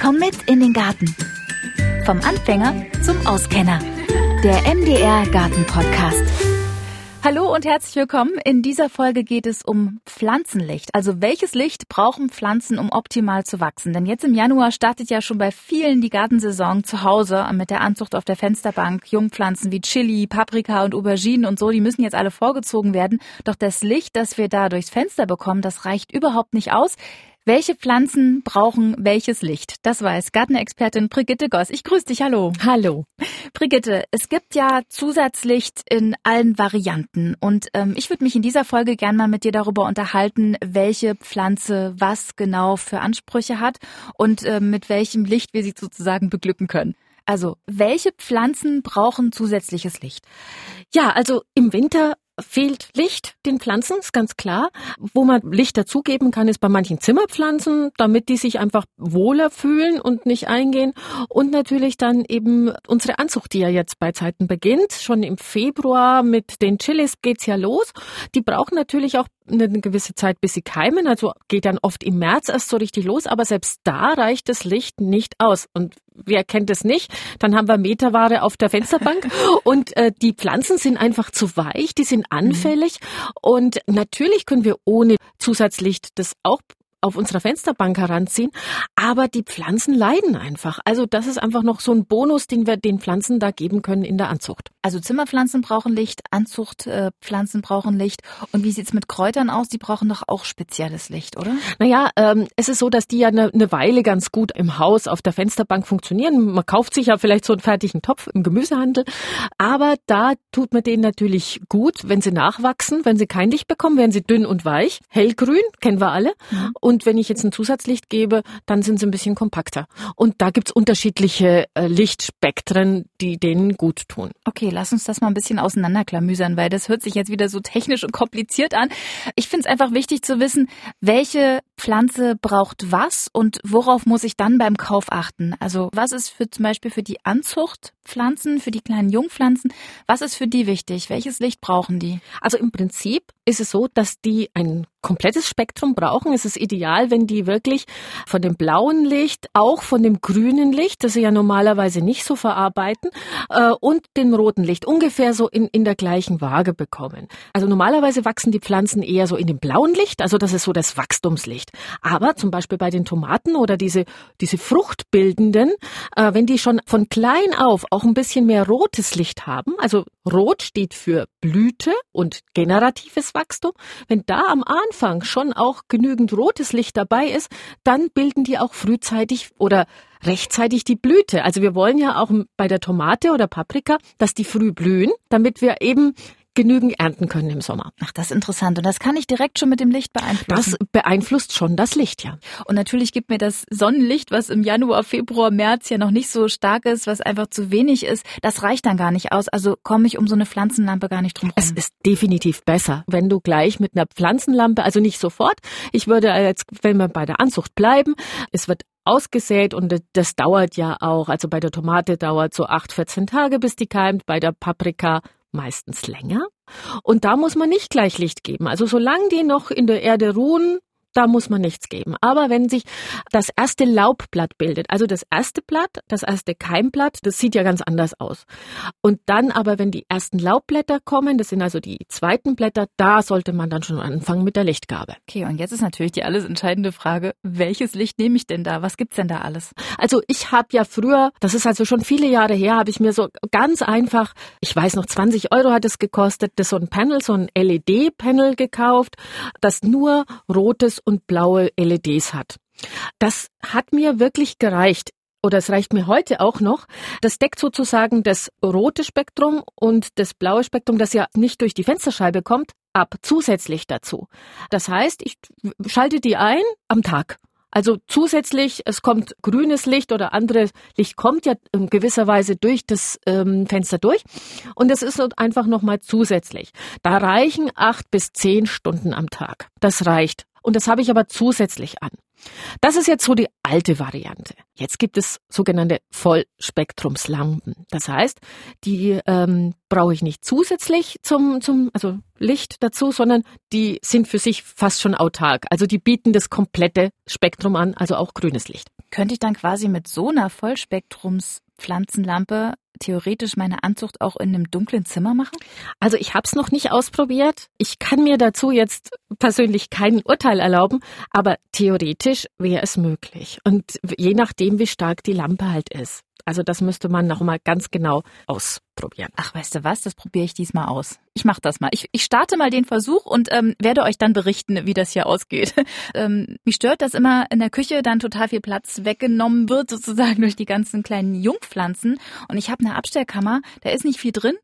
Komm mit in den Garten. Vom Anfänger zum Auskenner. Der MDR Garten Podcast. Hallo und herzlich willkommen. In dieser Folge geht es um Pflanzenlicht. Also welches Licht brauchen Pflanzen, um optimal zu wachsen? Denn jetzt im Januar startet ja schon bei vielen die Gartensaison zu Hause mit der Anzucht auf der Fensterbank. Jungpflanzen wie Chili, Paprika und Auberginen und so, die müssen jetzt alle vorgezogen werden. Doch das Licht, das wir da durchs Fenster bekommen, das reicht überhaupt nicht aus. Welche Pflanzen brauchen welches Licht? Das weiß Gartenexpertin Brigitte Goss. Ich grüße dich, hallo. Hallo. Brigitte, es gibt ja Zusatzlicht in allen Varianten und ähm, ich würde mich in dieser Folge gern mal mit dir darüber unterhalten, welche Pflanze was genau für Ansprüche hat und äh, mit welchem Licht wir sie sozusagen beglücken können. Also, welche Pflanzen brauchen zusätzliches Licht? Ja, also im Winter fehlt Licht den Pflanzen, ist ganz klar. Wo man Licht dazugeben kann, ist bei manchen Zimmerpflanzen, damit die sich einfach wohler fühlen und nicht eingehen. Und natürlich dann eben unsere Anzucht, die ja jetzt bei Zeiten beginnt. Schon im Februar mit den Chilis geht's ja los. Die brauchen natürlich auch eine gewisse Zeit, bis sie keimen. Also geht dann oft im März erst so richtig los. Aber selbst da reicht das Licht nicht aus. Und wer kennt es nicht? Dann haben wir Meterware auf der Fensterbank und äh, die Pflanzen sind einfach zu weich, die sind anfällig mhm. und natürlich können wir ohne Zusatzlicht das auch auf unserer Fensterbank heranziehen. Aber die Pflanzen leiden einfach. Also das ist einfach noch so ein Bonus, den wir den Pflanzen da geben können in der Anzucht. Also Zimmerpflanzen brauchen Licht, Anzuchtpflanzen brauchen Licht. Und wie sieht's mit Kräutern aus? Die brauchen doch auch spezielles Licht, oder? Naja, ähm, es ist so, dass die ja eine, eine Weile ganz gut im Haus auf der Fensterbank funktionieren. Man kauft sich ja vielleicht so einen fertigen Topf im Gemüsehandel. Aber da tut man denen natürlich gut, wenn sie nachwachsen. Wenn sie kein Licht bekommen, werden sie dünn und weich. Hellgrün, kennen wir alle. Mhm. Und wenn ich jetzt ein Zusatzlicht gebe, dann sind sie ein bisschen kompakter. Und da gibt's unterschiedliche äh, Lichtspektren, die denen gut tun. Okay, lass uns das mal ein bisschen auseinanderklamüsern, weil das hört sich jetzt wieder so technisch und kompliziert an. Ich finde es einfach wichtig zu wissen, welche Pflanze braucht was und worauf muss ich dann beim Kauf achten? Also was ist für zum Beispiel für die Anzuchtpflanzen, für die kleinen Jungpflanzen, was ist für die wichtig? Welches Licht brauchen die? Also im Prinzip ist es so, dass die ein komplettes Spektrum brauchen. Es ist ideal, wenn die wirklich von dem blauen Licht, auch von dem grünen Licht, das sie ja normalerweise nicht so verarbeiten, äh, und dem roten Licht ungefähr so in, in der gleichen Waage bekommen. Also normalerweise wachsen die Pflanzen eher so in dem blauen Licht, also das ist so das Wachstumslicht. Aber zum Beispiel bei den Tomaten oder diese, diese fruchtbildenden, äh, wenn die schon von klein auf auch ein bisschen mehr rotes Licht haben, also rot steht für Blüte und generatives Wachstum, wenn da am Anfang schon auch genügend rotes Licht dabei ist, dann bilden die auch frühzeitig oder rechtzeitig die Blüte. Also wir wollen ja auch bei der Tomate oder Paprika, dass die früh blühen, damit wir eben genügend ernten können im Sommer. Ach, das ist interessant. Und das kann ich direkt schon mit dem Licht beeinflussen. Das beeinflusst schon das Licht, ja. Und natürlich gibt mir das Sonnenlicht, was im Januar, Februar, März ja noch nicht so stark ist, was einfach zu wenig ist, das reicht dann gar nicht aus. Also komme ich um so eine Pflanzenlampe gar nicht drum rum. Es ist definitiv besser, wenn du gleich mit einer Pflanzenlampe, also nicht sofort. Ich würde jetzt, wenn wir bei der Anzucht bleiben, es wird ausgesät und das dauert ja auch. Also bei der Tomate dauert so acht, 14 Tage, bis die keimt, bei der Paprika meistens länger. Und da muss man nicht gleich Licht geben. Also solange die noch in der Erde ruhen, da muss man nichts geben. Aber wenn sich das erste Laubblatt bildet, also das erste Blatt, das erste Keimblatt, das sieht ja ganz anders aus. Und dann aber, wenn die ersten Laubblätter kommen, das sind also die zweiten Blätter, da sollte man dann schon anfangen mit der Lichtgabe. Okay, und jetzt ist natürlich die alles entscheidende Frage, welches Licht nehme ich denn da? Was gibt's denn da alles? Also ich habe ja früher, das ist also schon viele Jahre her, habe ich mir so ganz einfach, ich weiß noch, 20 Euro hat es gekostet, das so ein Panel, so ein LED-Panel gekauft, das nur rotes und blaue LEDs hat. Das hat mir wirklich gereicht. Oder es reicht mir heute auch noch. Das deckt sozusagen das rote Spektrum und das blaue Spektrum, das ja nicht durch die Fensterscheibe kommt, ab zusätzlich dazu. Das heißt, ich schalte die ein am Tag. Also zusätzlich, es kommt grünes Licht oder anderes Licht kommt ja in gewisser Weise durch das ähm, Fenster durch. Und es ist einfach nochmal zusätzlich. Da reichen acht bis zehn Stunden am Tag. Das reicht. Und das habe ich aber zusätzlich an. Das ist jetzt so die alte Variante. Jetzt gibt es sogenannte Vollspektrumslampen. Das heißt, die ähm, brauche ich nicht zusätzlich zum, zum also Licht dazu, sondern die sind für sich fast schon autark. Also die bieten das komplette Spektrum an, also auch grünes Licht. Könnte ich dann quasi mit so einer Vollspektrums-Pflanzenlampe theoretisch meine Anzucht auch in einem dunklen Zimmer machen? Also ich habe es noch nicht ausprobiert. Ich kann mir dazu jetzt persönlich kein Urteil erlauben, aber theoretisch wäre es möglich. Und je nachdem, wie stark die Lampe halt ist. Also das müsste man noch mal ganz genau ausprobieren. Ach, weißt du was? Das probiere ich diesmal aus. Ich mache das mal. Ich, ich starte mal den Versuch und ähm, werde euch dann berichten, wie das hier ausgeht. ähm, mich stört, dass immer in der Küche dann total viel Platz weggenommen wird, sozusagen durch die ganzen kleinen Jungpflanzen. Und ich habe eine Abstellkammer, da ist nicht viel drin.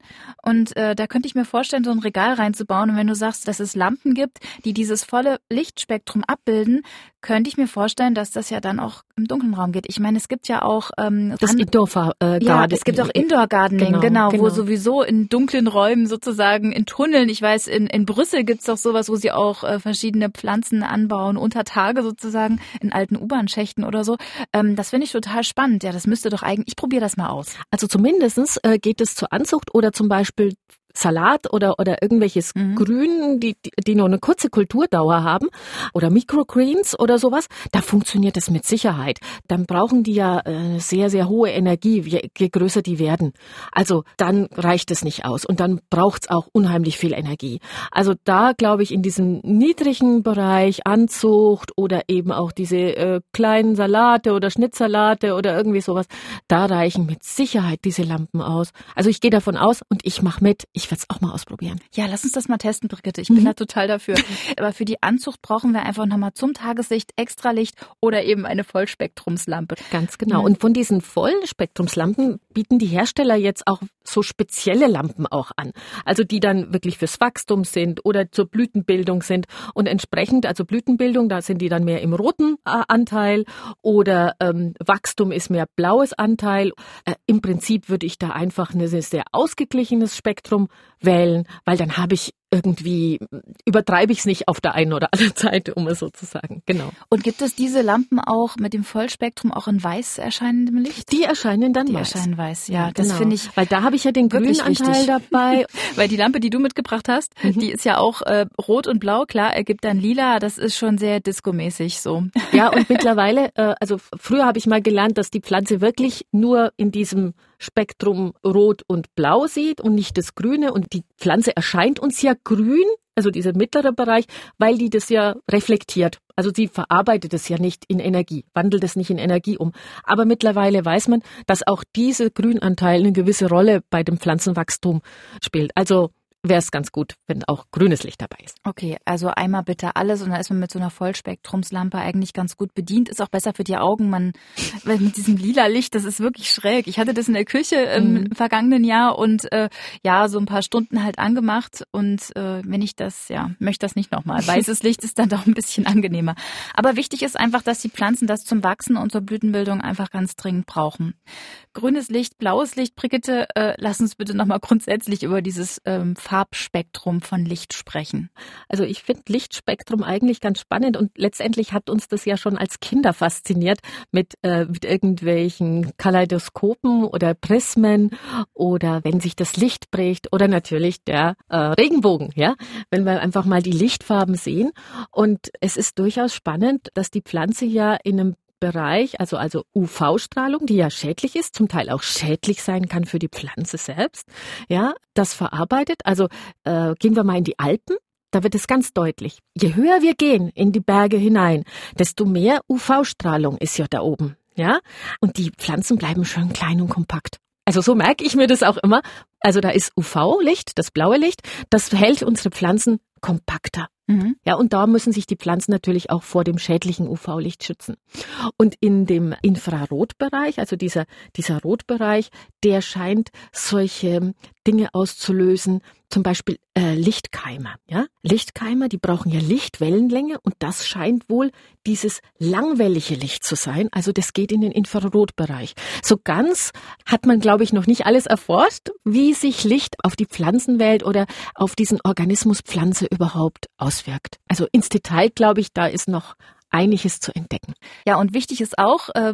Und äh, da könnte ich mir vorstellen, so ein Regal reinzubauen. Und wenn du sagst, dass es Lampen gibt, die dieses volle Lichtspektrum abbilden, könnte ich mir vorstellen, dass das ja dann auch im dunklen Raum geht. Ich meine, es gibt ja auch ähm, das Indoor äh, Ja, es gibt auch Indoor Gardening, genau, genau, genau, wo sowieso in dunklen Räumen sozusagen in Tunneln. Ich weiß, in, in Brüssel gibt's doch sowas, wo sie auch äh, verschiedene Pflanzen anbauen unter Tage sozusagen in alten U-Bahn-Schächten oder so. Ähm, das finde ich total spannend. Ja, das müsste doch eigentlich. Ich probiere das mal aus. Also zumindestens äh, geht es zur Anzucht oder zum Beispiel Salat oder, oder irgendwelches mhm. Grün, die, die, nur eine kurze Kulturdauer haben oder Microgreens oder sowas, da funktioniert es mit Sicherheit. Dann brauchen die ja äh, sehr, sehr hohe Energie, je, je größer die werden. Also dann reicht es nicht aus und dann braucht es auch unheimlich viel Energie. Also da glaube ich in diesem niedrigen Bereich Anzucht oder eben auch diese äh, kleinen Salate oder Schnittsalate oder irgendwie sowas, da reichen mit Sicherheit diese Lampen aus. Also ich gehe davon aus und ich mache mit. Ich ich werde es auch mal ausprobieren. Ja, lass uns das mal testen, Brigitte. Ich bin mhm. da total dafür. Aber für die Anzucht brauchen wir einfach nochmal zum Tageslicht Extralicht oder eben eine Vollspektrumslampe. Ganz genau. Und von diesen Vollspektrumslampen bieten die Hersteller jetzt auch so spezielle Lampen auch an. Also die dann wirklich fürs Wachstum sind oder zur Blütenbildung sind. Und entsprechend, also Blütenbildung, da sind die dann mehr im roten äh, Anteil oder ähm, Wachstum ist mehr blaues Anteil. Äh, Im Prinzip würde ich da einfach ein sehr ausgeglichenes Spektrum wählen, weil dann habe ich irgendwie übertreibe ich es nicht auf der einen oder anderen Seite, um es so zu sagen. Genau. Und gibt es diese Lampen auch mit dem Vollspektrum auch in weiß erscheinendem Licht? Die erscheinen dann die weiß. erscheinen weiß, ja. Das genau. finde ich. Weil da habe ich ja den grünen Anteil dabei. Weil die Lampe, die du mitgebracht hast, mhm. die ist ja auch äh, rot und blau, klar, ergibt dann lila. Das ist schon sehr discomäßig so. Ja, und mittlerweile, äh, also früher habe ich mal gelernt, dass die Pflanze wirklich nur in diesem Spektrum Rot und Blau sieht und nicht das Grüne. Und die Pflanze erscheint uns ja grün, also dieser mittlere Bereich, weil die das ja reflektiert. Also sie verarbeitet es ja nicht in Energie, wandelt es nicht in Energie um. Aber mittlerweile weiß man, dass auch diese Grünanteil eine gewisse Rolle bei dem Pflanzenwachstum spielt. Also wäre es ganz gut, wenn auch grünes Licht dabei ist. Okay, also einmal bitte alles und dann ist man mit so einer Vollspektrumslampe eigentlich ganz gut bedient. Ist auch besser für die Augen. Man mit diesem lila Licht, das ist wirklich schräg. Ich hatte das in der Küche im mhm. vergangenen Jahr und äh, ja, so ein paar Stunden halt angemacht und äh, wenn ich das, ja, möchte das nicht nochmal. Weißes Licht ist dann doch ein bisschen angenehmer. Aber wichtig ist einfach, dass die Pflanzen das zum Wachsen und zur Blütenbildung einfach ganz dringend brauchen. Grünes Licht, blaues Licht, Brigitte, äh, lass uns bitte nochmal grundsätzlich über dieses ähm, Farbspektrum von Licht sprechen? Also ich finde Lichtspektrum eigentlich ganz spannend und letztendlich hat uns das ja schon als Kinder fasziniert mit, äh, mit irgendwelchen Kaleidoskopen oder Prismen oder wenn sich das Licht bricht oder natürlich der äh, Regenbogen, ja, wenn wir einfach mal die Lichtfarben sehen und es ist durchaus spannend, dass die Pflanze ja in einem Bereich, also, also UV-Strahlung, die ja schädlich ist, zum Teil auch schädlich sein kann für die Pflanze selbst, ja, das verarbeitet. Also äh, gehen wir mal in die Alpen. Da wird es ganz deutlich. Je höher wir gehen in die Berge hinein, desto mehr UV-Strahlung ist ja da oben. Ja? Und die Pflanzen bleiben schön klein und kompakt. Also so merke ich mir das auch immer. Also da ist UV-Licht, das blaue Licht, das hält unsere Pflanzen kompakter. Mhm. Ja, und da müssen sich die Pflanzen natürlich auch vor dem schädlichen UV-Licht schützen. Und in dem Infrarotbereich, also dieser, dieser Rotbereich, der scheint solche Dinge auszulösen, zum Beispiel äh, Lichtkeimer. Ja? Lichtkeimer, die brauchen ja Lichtwellenlänge und das scheint wohl dieses langwellige Licht zu sein. Also das geht in den Infrarotbereich. So ganz hat man, glaube ich, noch nicht alles erforscht, wie sich Licht auf die Pflanzenwelt oder auf diesen Organismus Pflanze überhaupt auswirkt. Also ins Detail, glaube ich, da ist noch einiges zu entdecken. Ja, und wichtig ist auch, äh,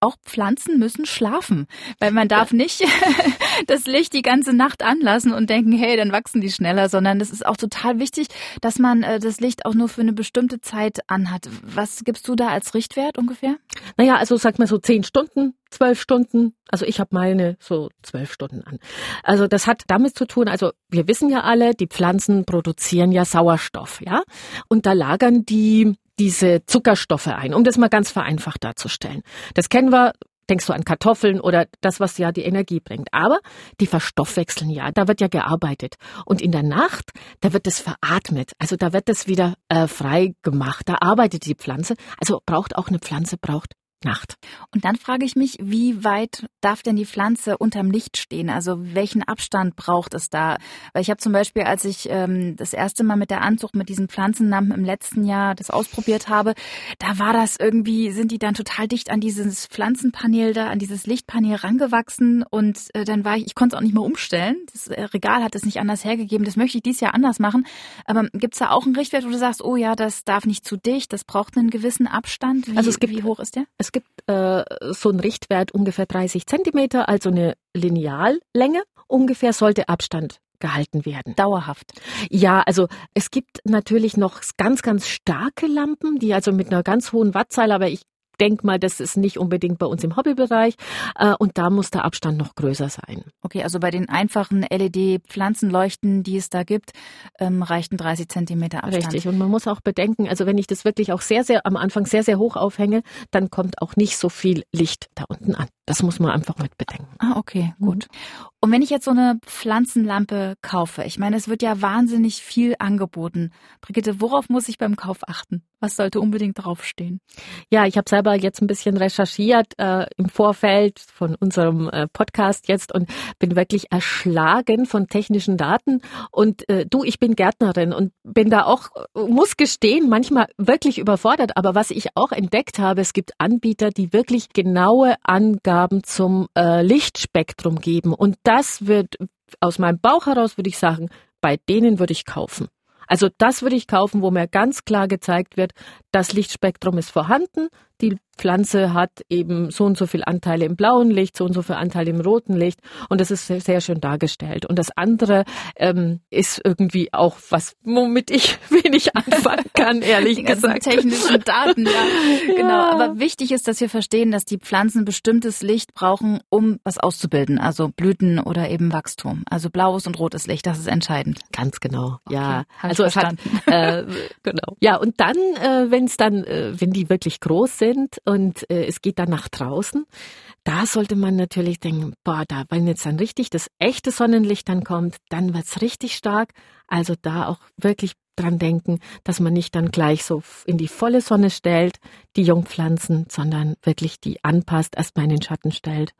auch Pflanzen müssen schlafen, weil man darf nicht das Licht die ganze Nacht anlassen und denken, hey, dann wachsen die schneller, sondern es ist auch total wichtig, dass man äh, das Licht auch nur für eine bestimmte Zeit anhat. Was gibst du da als Richtwert ungefähr? Naja, also sag mal so zehn Stunden, zwölf Stunden. Also ich habe meine so zwölf Stunden an. Also das hat damit zu tun, also wir wissen ja alle, die Pflanzen produzieren ja Sauerstoff, ja, und da lagern die diese Zuckerstoffe ein, um das mal ganz vereinfacht darzustellen. Das kennen wir denkst du an Kartoffeln oder das, was ja die Energie bringt. Aber die verstoffwechseln ja, da wird ja gearbeitet. Und in der Nacht, da wird es veratmet, also da wird es wieder äh, frei gemacht, da arbeitet die Pflanze. Also braucht auch eine Pflanze, braucht Nacht. Und dann frage ich mich, wie weit darf denn die Pflanze unterm Licht stehen? Also welchen Abstand braucht es da? Weil ich habe zum Beispiel, als ich ähm, das erste Mal mit der Anzucht mit diesen Pflanzenlampen im letzten Jahr das ausprobiert habe, da war das irgendwie, sind die dann total dicht an dieses Pflanzenpanel da, an dieses Lichtpanel rangewachsen und äh, dann war ich, ich konnte es auch nicht mehr umstellen. Das äh, Regal hat es nicht anders hergegeben. Das möchte ich dieses Jahr anders machen. Aber gibt's da auch einen Richtwert, wo du sagst, oh ja, das darf nicht zu dicht, das braucht einen gewissen Abstand? Wie, also es gibt, wie hoch ist der? Es gibt äh, so einen Richtwert ungefähr 30 Zentimeter, also eine Lineallänge. Ungefähr sollte Abstand gehalten werden. Dauerhaft. Ja, also es gibt natürlich noch ganz, ganz starke Lampen, die also mit einer ganz hohen Wattzahl, aber ich denke mal, das ist nicht unbedingt bei uns im Hobbybereich äh, und da muss der Abstand noch größer sein. Okay, also bei den einfachen LED-Pflanzenleuchten, die es da gibt, ähm, reichten 30 Zentimeter Abstand. Richtig, und man muss auch bedenken, also wenn ich das wirklich auch sehr, sehr am Anfang sehr, sehr hoch aufhänge, dann kommt auch nicht so viel Licht da unten an. Das muss man einfach mit bedenken. Ah, okay, gut. Mhm. Und wenn ich jetzt so eine Pflanzenlampe kaufe, ich meine, es wird ja wahnsinnig viel angeboten. Brigitte, worauf muss ich beim Kauf achten? Was sollte unbedingt draufstehen? Ja, ich habe selber jetzt ein bisschen recherchiert äh, im Vorfeld von unserem äh, Podcast jetzt und bin wirklich erschlagen von technischen Daten. Und äh, du, ich bin Gärtnerin und bin da auch, muss gestehen, manchmal wirklich überfordert. Aber was ich auch entdeckt habe, es gibt Anbieter, die wirklich genaue Angaben zum äh, Lichtspektrum geben. Und das wird aus meinem Bauch heraus, würde ich sagen, bei denen würde ich kaufen. Also das würde ich kaufen, wo mir ganz klar gezeigt wird, das Lichtspektrum ist vorhanden, die Pflanze hat eben so und so viel Anteile im blauen Licht, so und so viel Anteile im roten Licht und das ist sehr, sehr schön dargestellt. Und das andere ähm, ist irgendwie auch was, womit ich wenig anfangen kann, ehrlich die gesagt. technischen Daten, ja. Genau. Ja. Aber wichtig ist, dass wir verstehen, dass die Pflanzen bestimmtes Licht brauchen, um was auszubilden, also Blüten oder eben Wachstum. Also blaues und rotes Licht, das ist entscheidend. Ganz genau. Okay. Ja. Also es hat äh, genau. Ja und dann, äh, wenn es dann, äh, wenn die wirklich groß sind und äh, es geht dann nach draußen, da sollte man natürlich denken, boah, da, wenn jetzt dann richtig das echte Sonnenlicht dann kommt, dann wird's richtig stark. Also da auch wirklich dran denken, dass man nicht dann gleich so in die volle Sonne stellt, die Jungpflanzen, sondern wirklich die anpasst, erstmal in den Schatten stellt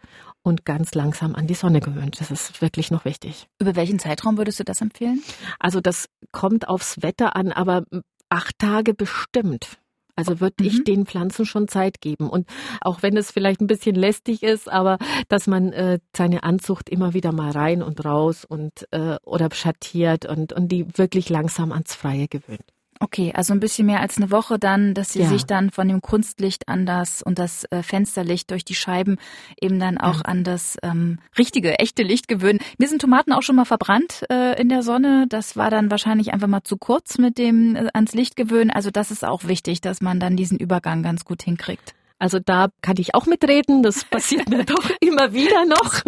und ganz langsam an die Sonne gewöhnt. Das ist wirklich noch wichtig. Über welchen Zeitraum würdest du das empfehlen? Also das kommt aufs Wetter an, aber acht Tage bestimmt. Also würde mhm. ich den Pflanzen schon Zeit geben. Und auch wenn es vielleicht ein bisschen lästig ist, aber dass man äh, seine Anzucht immer wieder mal rein und raus und äh, oder schattiert und, und die wirklich langsam ans Freie gewöhnt. Okay, also ein bisschen mehr als eine Woche dann, dass sie ja. sich dann von dem Kunstlicht an das und das äh, Fensterlicht durch die Scheiben eben dann auch ja. an das ähm, richtige, echte Licht gewöhnen. Mir sind Tomaten auch schon mal verbrannt äh, in der Sonne. Das war dann wahrscheinlich einfach mal zu kurz mit dem äh, ans Licht gewöhnen. Also das ist auch wichtig, dass man dann diesen Übergang ganz gut hinkriegt. Also da kann ich auch mitreden. Das passiert mir doch immer wieder noch.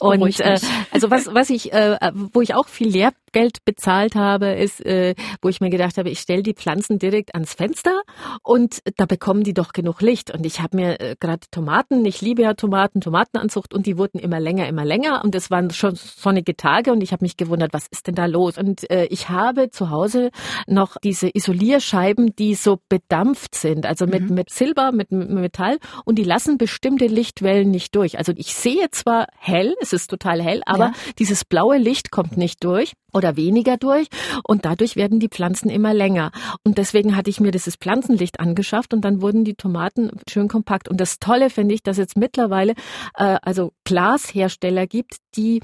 Und äh, also was was ich äh, wo ich auch viel Lehrgeld bezahlt habe, ist, äh, wo ich mir gedacht habe, ich stelle die Pflanzen direkt ans Fenster und da bekommen die doch genug Licht. Und ich habe mir äh, gerade Tomaten, ich liebe ja Tomaten, Tomatenanzucht und die wurden immer länger, immer länger und es waren schon sonnige Tage und ich habe mich gewundert, was ist denn da los? Und äh, ich habe zu Hause noch diese Isolierscheiben, die so bedampft sind, also mit mhm. mit Silber mit Metall und die lassen bestimmte Lichtwellen nicht durch. Also ich sehe zwar hell, es ist total hell, aber ja. dieses blaue Licht kommt nicht durch. Und oder weniger durch und dadurch werden die Pflanzen immer länger. Und deswegen hatte ich mir dieses Pflanzenlicht angeschafft und dann wurden die Tomaten schön kompakt. Und das Tolle finde ich, dass jetzt mittlerweile äh, also Glashersteller gibt, die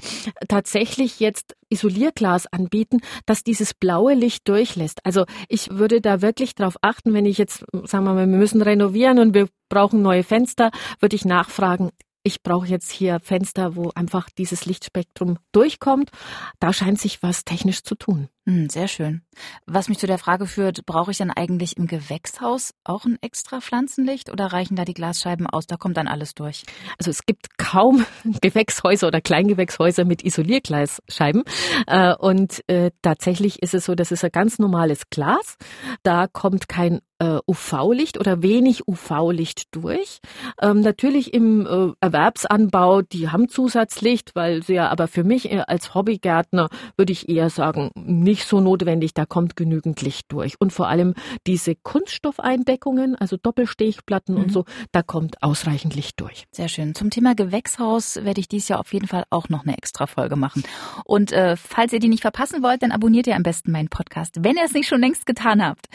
tatsächlich jetzt Isolierglas anbieten, dass dieses blaue Licht durchlässt. Also ich würde da wirklich darauf achten, wenn ich jetzt, sagen wir mal, wir müssen renovieren und wir brauchen neue Fenster, würde ich nachfragen, ich brauche jetzt hier Fenster, wo einfach dieses Lichtspektrum durchkommt. Da scheint sich was technisch zu tun. Hm, sehr schön. Was mich zu der Frage führt, brauche ich dann eigentlich im Gewächshaus auch ein extra Pflanzenlicht oder reichen da die Glasscheiben aus? Da kommt dann alles durch. Also es gibt kaum Gewächshäuser oder Kleingewächshäuser mit Isolierglasscheiben. Äh, und äh, tatsächlich ist es so, das ist ein ganz normales Glas. Da kommt kein äh, UV-Licht oder wenig UV-Licht durch. Ähm, natürlich im Erwerbsanbau, die haben Zusatzlicht, weil sie ja, aber für mich als Hobbygärtner würde ich eher sagen, nicht nicht so notwendig, da kommt genügend Licht durch. Und vor allem diese Kunststoffeindeckungen, also Doppelstechplatten mhm. und so, da kommt ausreichend Licht durch. Sehr schön. Zum Thema Gewächshaus werde ich dies Jahr auf jeden Fall auch noch eine extra Folge machen. Und äh, falls ihr die nicht verpassen wollt, dann abonniert ihr am besten meinen Podcast, wenn ihr es nicht schon längst getan habt.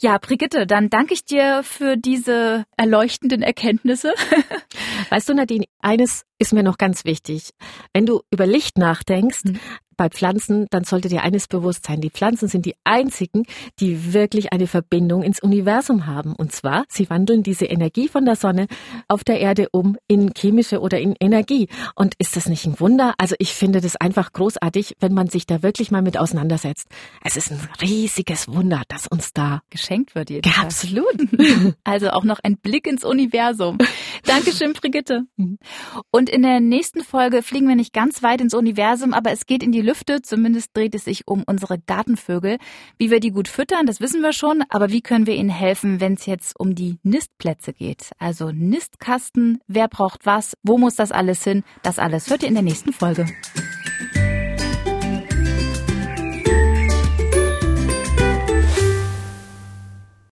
Ja, Brigitte, dann danke ich dir für diese erleuchtenden Erkenntnisse. weißt du, Nadine, eines ist mir noch ganz wichtig. Wenn du über Licht nachdenkst, mhm bei Pflanzen, dann sollte dir eines bewusst sein. Die Pflanzen sind die einzigen, die wirklich eine Verbindung ins Universum haben. Und zwar, sie wandeln diese Energie von der Sonne auf der Erde um in chemische oder in Energie. Und ist das nicht ein Wunder? Also ich finde das einfach großartig, wenn man sich da wirklich mal mit auseinandersetzt. Es ist ein riesiges Wunder, das uns da geschenkt wird. Jedenfalls. Ja, absolut. Also auch noch ein Blick ins Universum. Dankeschön, Brigitte. Und in der nächsten Folge fliegen wir nicht ganz weit ins Universum, aber es geht in die Lüfte. Zumindest dreht es sich um unsere Gartenvögel. Wie wir die gut füttern, das wissen wir schon. Aber wie können wir ihnen helfen, wenn es jetzt um die Nistplätze geht? Also Nistkasten, wer braucht was, wo muss das alles hin? Das alles hört ihr in der nächsten Folge.